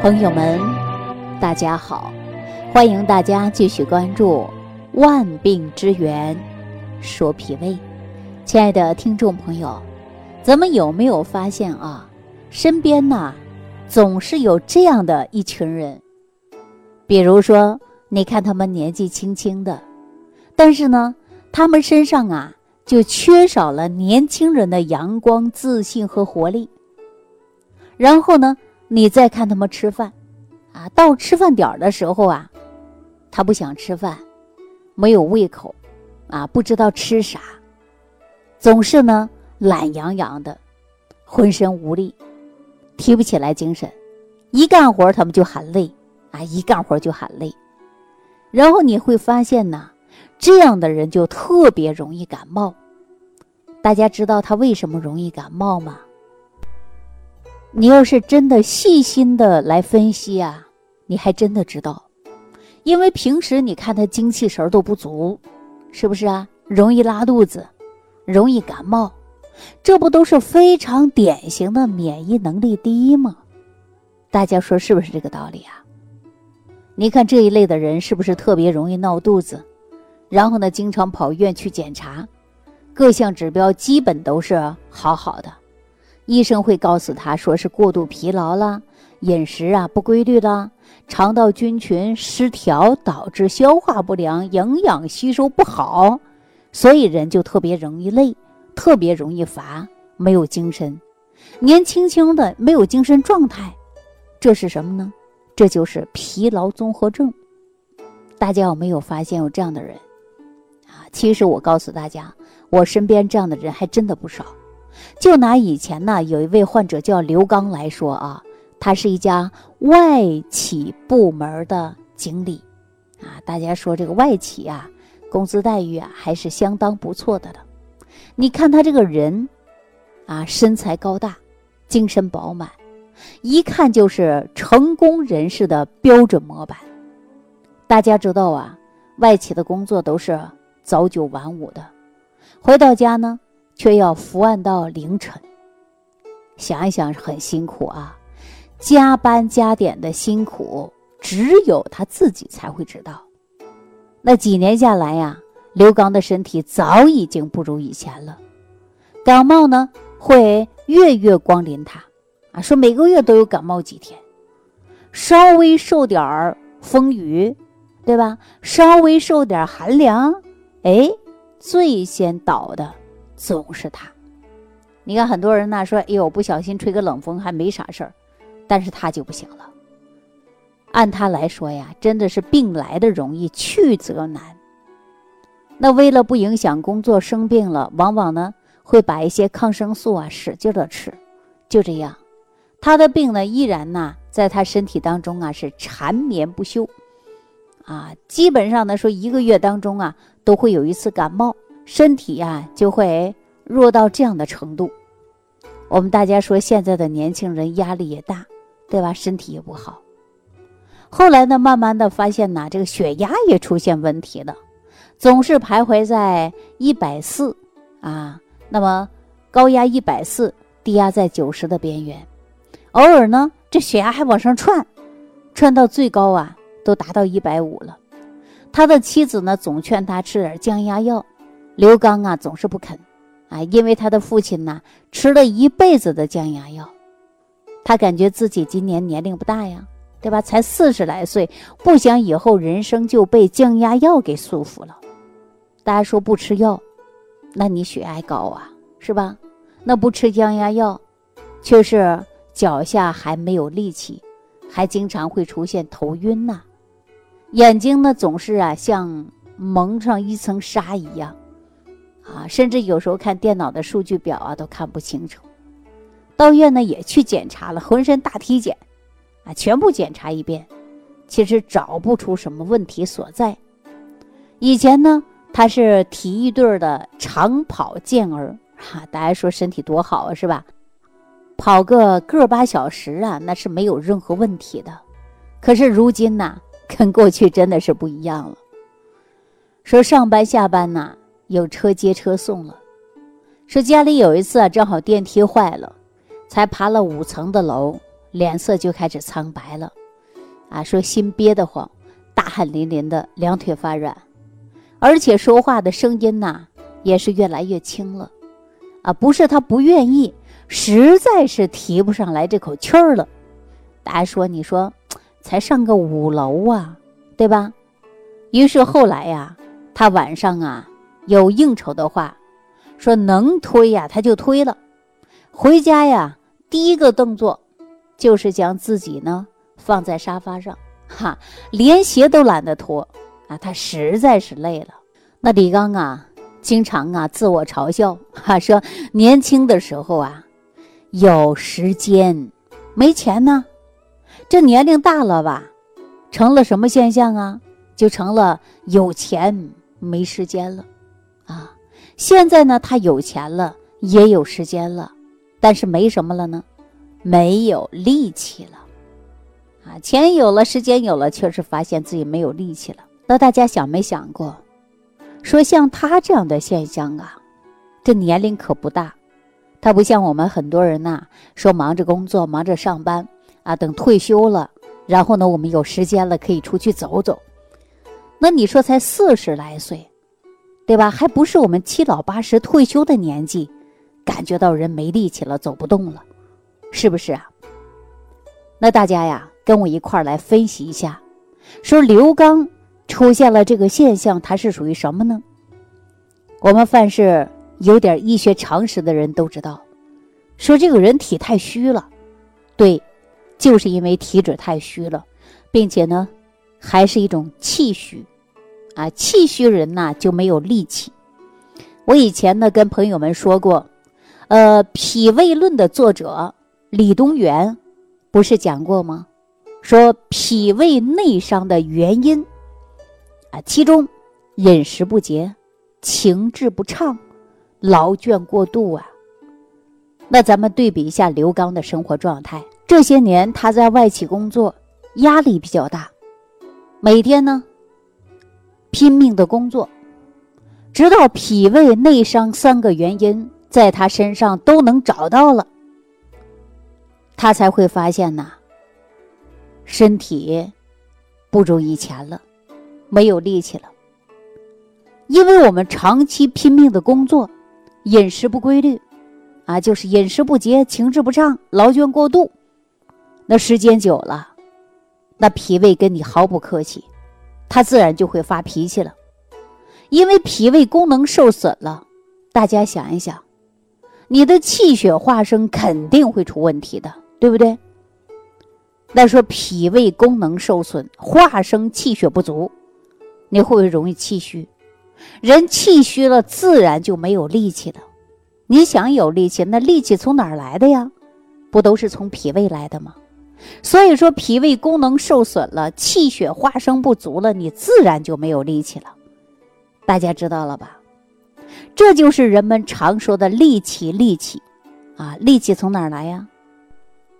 朋友们，大家好，欢迎大家继续关注《万病之源说脾胃》。亲爱的听众朋友，咱们有没有发现啊？身边呐，总是有这样的一群人，比如说，你看他们年纪轻轻的，但是呢，他们身上啊，就缺少了年轻人的阳光、自信和活力。然后呢？你再看他们吃饭，啊，到吃饭点的时候啊，他不想吃饭，没有胃口，啊，不知道吃啥，总是呢懒洋洋的，浑身无力，提不起来精神，一干活他们就喊累，啊，一干活就喊累，然后你会发现呢，这样的人就特别容易感冒。大家知道他为什么容易感冒吗？你要是真的细心的来分析啊，你还真的知道，因为平时你看他精气神都不足，是不是啊？容易拉肚子，容易感冒，这不都是非常典型的免疫能力低吗？大家说是不是这个道理啊？你看这一类的人是不是特别容易闹肚子？然后呢，经常跑医院去检查，各项指标基本都是好好的。医生会告诉他说是过度疲劳了，饮食啊不规律了，肠道菌群失调导致消化不良，营养吸收不好，所以人就特别容易累，特别容易乏，没有精神，年轻轻的没有精神状态，这是什么呢？这就是疲劳综合症。大家有没有发现有这样的人？啊，其实我告诉大家，我身边这样的人还真的不少。就拿以前呢，有一位患者叫刘刚来说啊，他是一家外企部门的经理，啊，大家说这个外企啊，工资待遇啊还是相当不错的了。你看他这个人，啊，身材高大，精神饱满，一看就是成功人士的标准模板。大家知道啊，外企的工作都是早九晚五的，回到家呢。却要伏案到凌晨，想一想很辛苦啊，加班加点的辛苦，只有他自己才会知道。那几年下来呀，刘刚的身体早已经不如以前了，感冒呢会月月光临他，啊，说每个月都有感冒几天，稍微受点儿风雨，对吧？稍微受点寒凉，哎，最先倒的。总是他，你看很多人呢说：“哎呦，不小心吹个冷风还没啥事儿，但是他就不行了。按他来说呀，真的是病来的容易，去则难。那为了不影响工作，生病了，往往呢会把一些抗生素啊使劲的吃，就这样，他的病呢依然呢在他身体当中啊是缠绵不休，啊，基本上呢说一个月当中啊都会有一次感冒。”身体呀就会弱到这样的程度。我们大家说现在的年轻人压力也大，对吧？身体也不好。后来呢，慢慢的发现呢，这个血压也出现问题了，总是徘徊在一百四啊，那么高压一百四，低压在九十的边缘。偶尔呢，这血压还往上窜，窜到最高啊，都达到一百五了。他的妻子呢，总劝他吃点降压药。刘刚啊，总是不肯，啊，因为他的父亲呢吃了一辈子的降压药，他感觉自己今年年龄不大呀，对吧？才四十来岁，不想以后人生就被降压药给束缚了。大家说不吃药，那你血压高啊，是吧？那不吃降压药，却是脚下还没有力气，还经常会出现头晕呐，眼睛呢总是啊像蒙上一层纱一样。啊，甚至有时候看电脑的数据表啊，都看不清楚。到院呢也去检查了，浑身大体检，啊，全部检查一遍，其实找不出什么问题所在。以前呢，他是体育队的长跑健儿，哈，大家说身体多好啊，是吧？跑个个把小时啊，那是没有任何问题的。可是如今呢，跟过去真的是不一样了。说上班下班呢。有车接车送了，说家里有一次啊，正好电梯坏了，才爬了五层的楼，脸色就开始苍白了，啊，说心憋得慌，大汗淋淋的，两腿发软，而且说话的声音呐也是越来越轻了，啊，不是他不愿意，实在是提不上来这口气儿了。大家说，你说，才上个五楼啊，对吧？于是后来呀，他晚上啊有应酬的话，说能推呀他就推了，回家呀第一个动作。就是将自己呢放在沙发上，哈，连鞋都懒得脱啊！他实在是累了。那李刚啊，经常啊自我嘲笑，哈，说年轻的时候啊有时间，没钱呢。这年龄大了吧，成了什么现象啊？就成了有钱没时间了，现在呢，他有钱了，也有时间了，但是没什么了呢？没有力气了，啊，钱有了，时间有了，确实发现自己没有力气了。那大家想没想过，说像他这样的现象啊，这年龄可不大，他不像我们很多人呐，说忙着工作，忙着上班啊，等退休了，然后呢，我们有时间了可以出去走走。那你说才四十来岁，对吧？还不是我们七老八十退休的年纪，感觉到人没力气了，走不动了。是不是啊？那大家呀，跟我一块儿来分析一下，说刘刚出现了这个现象，它是属于什么呢？我们凡是有点医学常识的人都知道，说这个人体太虚了，对，就是因为体质太虚了，并且呢，还是一种气虚，啊，气虚人呐就没有力气。我以前呢跟朋友们说过，呃，《脾胃论》的作者。李东垣不是讲过吗？说脾胃内伤的原因啊，其中饮食不节、情志不畅、劳倦过度啊。那咱们对比一下刘刚的生活状态，这些年他在外企工作，压力比较大，每天呢拼命的工作，直到脾胃内伤三个原因在他身上都能找到了。他才会发现呐，身体不如以前了，没有力气了。因为我们长期拼命的工作，饮食不规律，啊，就是饮食不节、情志不畅、劳倦过度，那时间久了，那脾胃跟你毫不客气，他自然就会发脾气了。因为脾胃功能受损了，大家想一想，你的气血化生肯定会出问题的。对不对？那说脾胃功能受损，化生气血不足，你会不会容易气虚？人气虚了，自然就没有力气了。你想有力气，那力气从哪儿来的呀？不都是从脾胃来的吗？所以说，脾胃功能受损了，气血化生不足了，你自然就没有力气了。大家知道了吧？这就是人们常说的力气，力气啊，力气从哪儿来呀？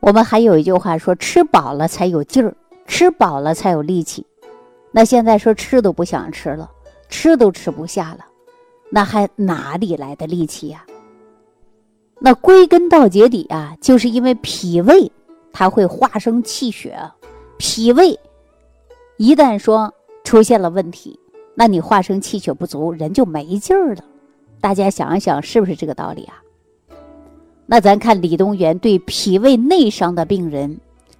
我们还有一句话说：“吃饱了才有劲儿，吃饱了才有力气。”那现在说吃都不想吃了，吃都吃不下了，那还哪里来的力气呀？那归根到结底啊，就是因为脾胃它会化生气血，脾胃一旦说出现了问题，那你化生气血不足，人就没劲儿了。大家想一想，是不是这个道理啊？那咱看李东垣对脾胃内伤的病人，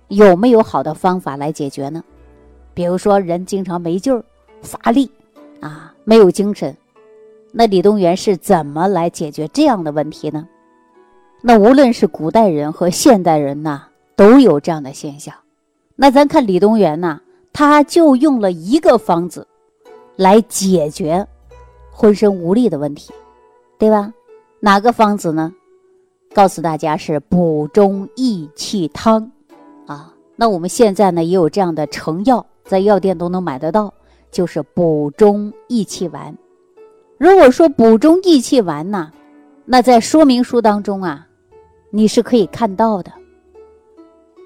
有没有好的方法来解决呢？比如说人经常没劲儿、乏力啊，没有精神，那李东垣是怎么来解决这样的问题呢？那无论是古代人和现代人呐，都有这样的现象。那咱看李东垣呐，他就用了一个方子来解决浑身无力的问题，对吧？哪个方子呢？告诉大家是补中益气汤，啊，那我们现在呢也有这样的成药，在药店都能买得到，就是补中益气丸。如果说补中益气丸呢，那在说明书当中啊，你是可以看到的。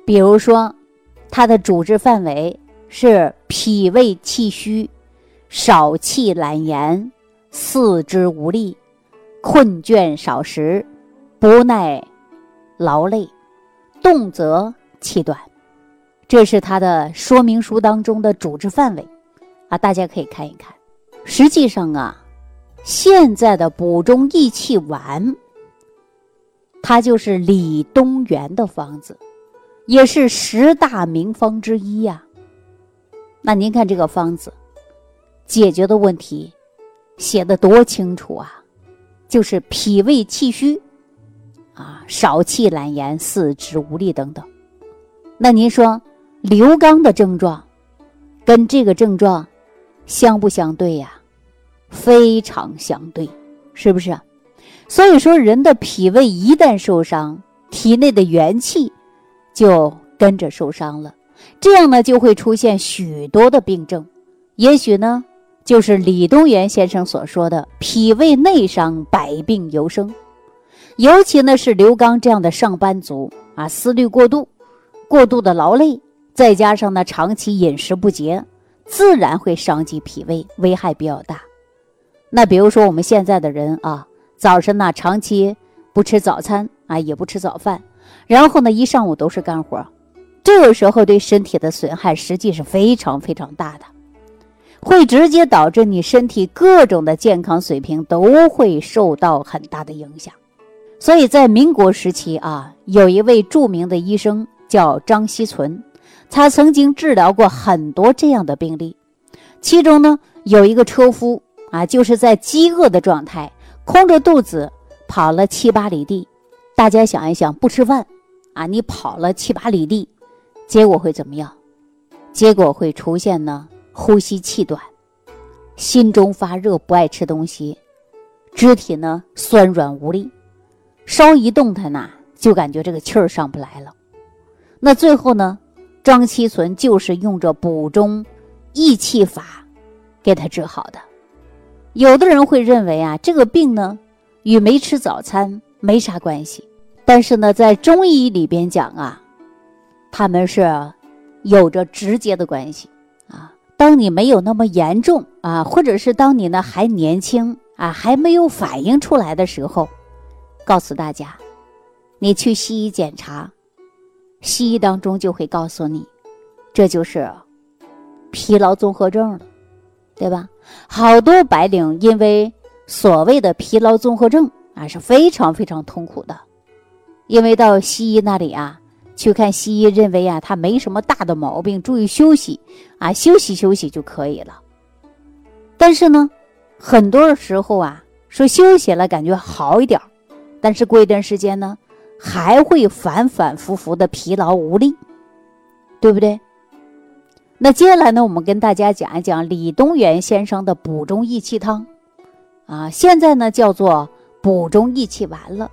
比如说，它的主治范围是脾胃气虚、少气懒言、四肢无力、困倦少食。不耐劳累，动则气短，这是它的说明书当中的主治范围啊，大家可以看一看。实际上啊，现在的补中益气丸，它就是李东垣的方子，也是十大名方之一呀。那您看这个方子解决的问题写的多清楚啊，就是脾胃气虚啊，少气懒言、四肢无力等等。那您说刘刚的症状跟这个症状相不相对呀？非常相对，是不是？所以说，人的脾胃一旦受伤，体内的元气就跟着受伤了。这样呢，就会出现许多的病症，也许呢，就是李东垣先生所说的“脾胃内伤，百病由生”。尤其呢，是刘刚这样的上班族啊，思虑过度，过度的劳累，再加上呢，长期饮食不节，自然会伤及脾胃，危害比较大。那比如说我们现在的人啊，早晨呢，长期不吃早餐啊，也不吃早饭，然后呢，一上午都是干活。这个时候对身体的损害实际是非常非常大的，会直接导致你身体各种的健康水平都会受到很大的影响。所以在民国时期啊，有一位著名的医生叫张锡存，他曾经治疗过很多这样的病例。其中呢，有一个车夫啊，就是在饥饿的状态，空着肚子跑了七八里地。大家想一想，不吃饭啊，你跑了七八里地。结果会怎么样？结果会出现呢？呼吸气短，心中发热，不爱吃东西，肢体呢酸软无力，稍一动弹呐，就感觉这个气儿上不来了。那最后呢，张七存就是用着补中益气法给他治好的。有的人会认为啊，这个病呢与没吃早餐没啥关系，但是呢，在中医里边讲啊。他们是有着直接的关系啊。当你没有那么严重啊，或者是当你呢还年轻啊，还没有反应出来的时候，告诉大家，你去西医检查，西医当中就会告诉你，这就是疲劳综合症了，对吧？好多白领因为所谓的疲劳综合症啊是非常非常痛苦的，因为到西医那里啊。去看西医，认为啊，他没什么大的毛病，注意休息，啊，休息休息就可以了。但是呢，很多时候啊，说休息了感觉好一点但是过一段时间呢，还会反反复复的疲劳无力，对不对？那接下来呢，我们跟大家讲一讲李东垣先生的补中益气汤，啊，现在呢叫做补中益气丸了。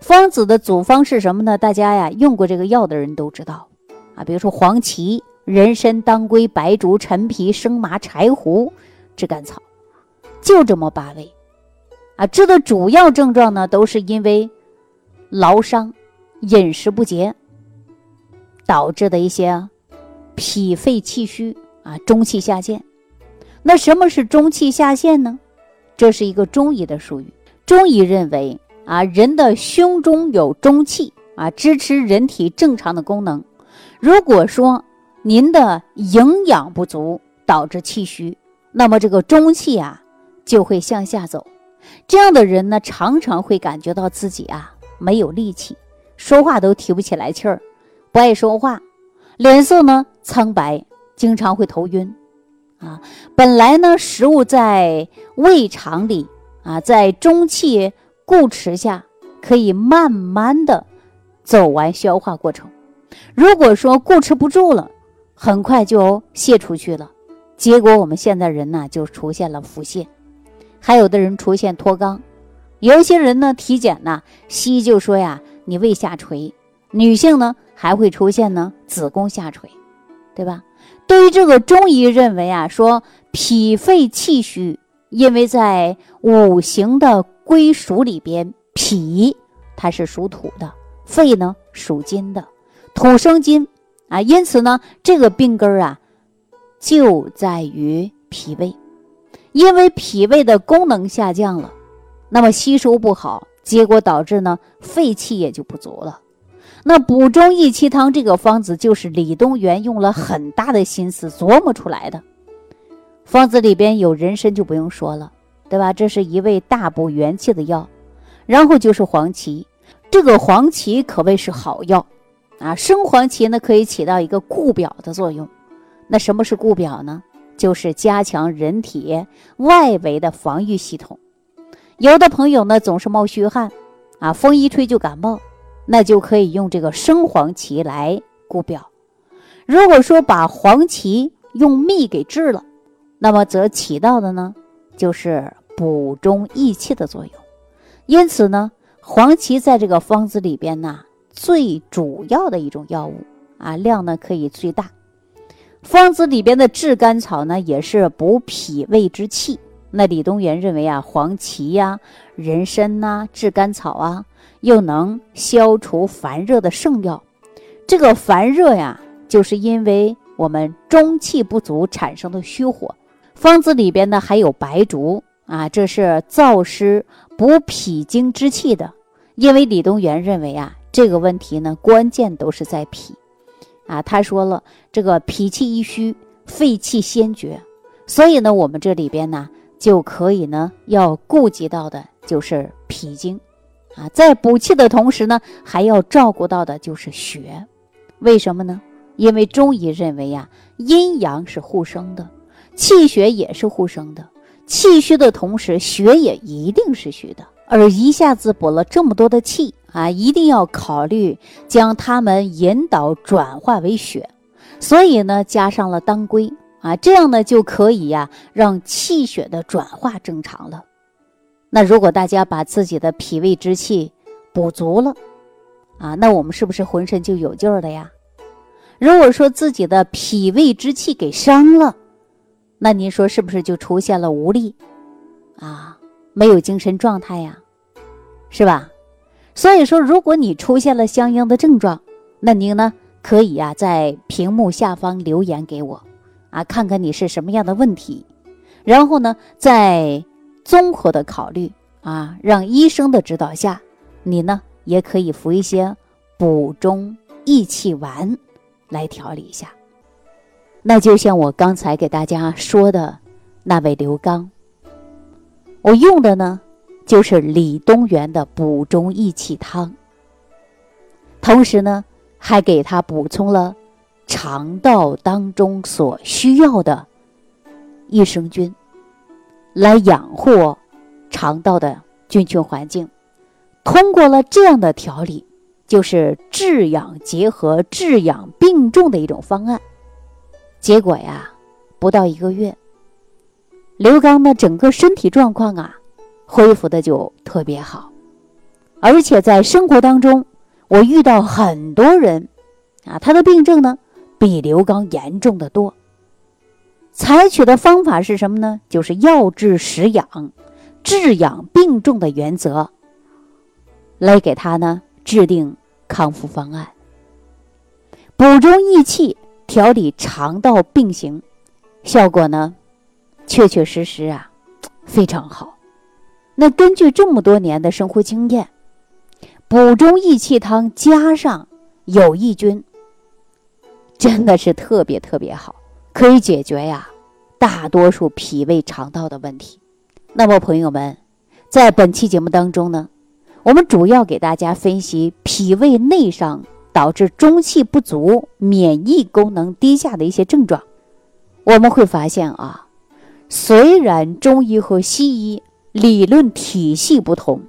方子的组方是什么呢？大家呀用过这个药的人都知道，啊，比如说黄芪、人参、当归、白术、陈皮、生麻、柴胡、炙甘草，就这么八味，啊，治的主要症状呢都是因为劳伤、饮食不节导致的一些脾肺气虚啊，中气下陷。那什么是中气下陷呢？这是一个中医的术语，中医认为。啊，人的胸中有中气啊，支持人体正常的功能。如果说您的营养不足导致气虚，那么这个中气啊就会向下走。这样的人呢，常常会感觉到自己啊没有力气，说话都提不起来气儿，不爱说话，脸色呢苍白，经常会头晕。啊，本来呢，食物在胃肠里啊，在中气。固持下可以慢慢的走完消化过程，如果说固持不住了，很快就泄出去了，结果我们现在人呢就出现了腹泻，还有的人出现脱肛，有些人呢体检呢，西医就说呀你胃下垂，女性呢还会出现呢子宫下垂，对吧？对于这个中医认为啊说脾肺气虚，因为在五行的。归属里边，脾它是属土的，肺呢属金的，土生金啊，因此呢，这个病根儿啊就在于脾胃，因为脾胃的功能下降了，那么吸收不好，结果导致呢肺气也就不足了。那补中益气汤这个方子就是李东垣用了很大的心思琢磨出来的。方子里边有人参就不用说了，对吧？这是一味大补元气的药。然后就是黄芪，这个黄芪可谓是好药啊。生黄芪呢可以起到一个固表的作用。那什么是固表呢？就是加强人体外围的防御系统。有的朋友呢总是冒虚汗啊，风一吹就感冒。那就可以用这个生黄芪来固表。如果说把黄芪用蜜给制了，那么则起到的呢，就是补中益气的作用。因此呢，黄芪在这个方子里边呢，最主要的一种药物啊，量呢可以最大。方子里边的炙甘草呢，也是补脾胃之气。那李东垣认为啊，黄芪呀、人参呐、炙甘草啊。又能消除烦热的圣药，这个烦热呀，就是因为我们中气不足产生的虚火。方子里边呢还有白术啊，这是燥湿补脾经之气的。因为李东垣认为啊，这个问题呢关键都是在脾啊。他说了，这个脾气一虚，肺气先绝，所以呢，我们这里边呢就可以呢要顾及到的就是脾经。啊，在补气的同时呢，还要照顾到的就是血，为什么呢？因为中医认为呀，阴阳是互生的，气血也是互生的。气虚的同时，血也一定是虚的。而一下子补了这么多的气啊，一定要考虑将它们引导转化为血，所以呢，加上了当归啊，这样呢就可以呀，让气血的转化正常了。那如果大家把自己的脾胃之气补足了，啊，那我们是不是浑身就有劲儿了呀？如果说自己的脾胃之气给伤了，那您说是不是就出现了无力，啊，没有精神状态呀，是吧？所以说，如果你出现了相应的症状，那您呢可以呀在屏幕下方留言给我，啊，看看你是什么样的问题，然后呢在。综合的考虑啊，让医生的指导下，你呢也可以服一些补中益气丸来调理一下。那就像我刚才给大家说的那位刘刚，我用的呢就是李东垣的补中益气汤，同时呢还给他补充了肠道当中所需要的益生菌。来养护肠道的菌群环境，通过了这样的调理，就是治养结合、治养并重的一种方案。结果呀，不到一个月，刘刚的整个身体状况啊，恢复的就特别好，而且在生活当中，我遇到很多人啊，他的病症呢，比刘刚严重的多。采取的方法是什么呢？就是药治食养，治养并重的原则，来给他呢制定康复方案，补中益气，调理肠道病型，效果呢，确确实实啊，非常好。那根据这么多年的生活经验，补中益气汤加上有益菌，真的是特别特别好。可以解决呀，大多数脾胃肠道的问题。那么，朋友们，在本期节目当中呢，我们主要给大家分析脾胃内伤导致中气不足、免疫功能低下的一些症状。我们会发现啊，虽然中医和西医理论体系不同，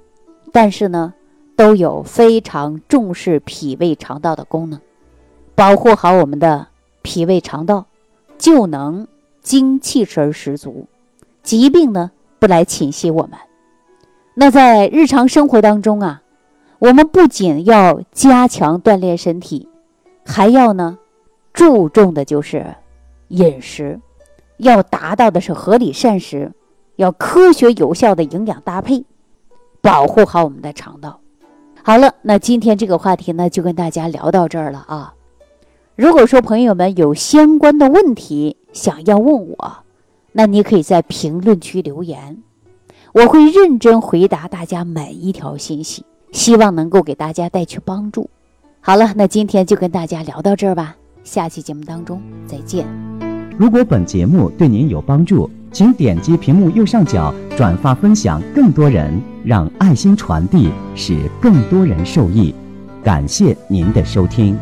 但是呢，都有非常重视脾胃肠道的功能，保护好我们的脾胃肠道。就能精气神十足，疾病呢不来侵袭我们。那在日常生活当中啊，我们不仅要加强锻炼身体，还要呢注重的就是饮食，要达到的是合理膳食，要科学有效的营养搭配，保护好我们的肠道。好了，那今天这个话题呢，就跟大家聊到这儿了啊。如果说朋友们有相关的问题想要问我，那你可以在评论区留言，我会认真回答大家每一条信息，希望能够给大家带去帮助。好了，那今天就跟大家聊到这儿吧，下期节目当中再见。如果本节目对您有帮助，请点击屏幕右上角转发分享，更多人让爱心传递，使更多人受益。感谢您的收听。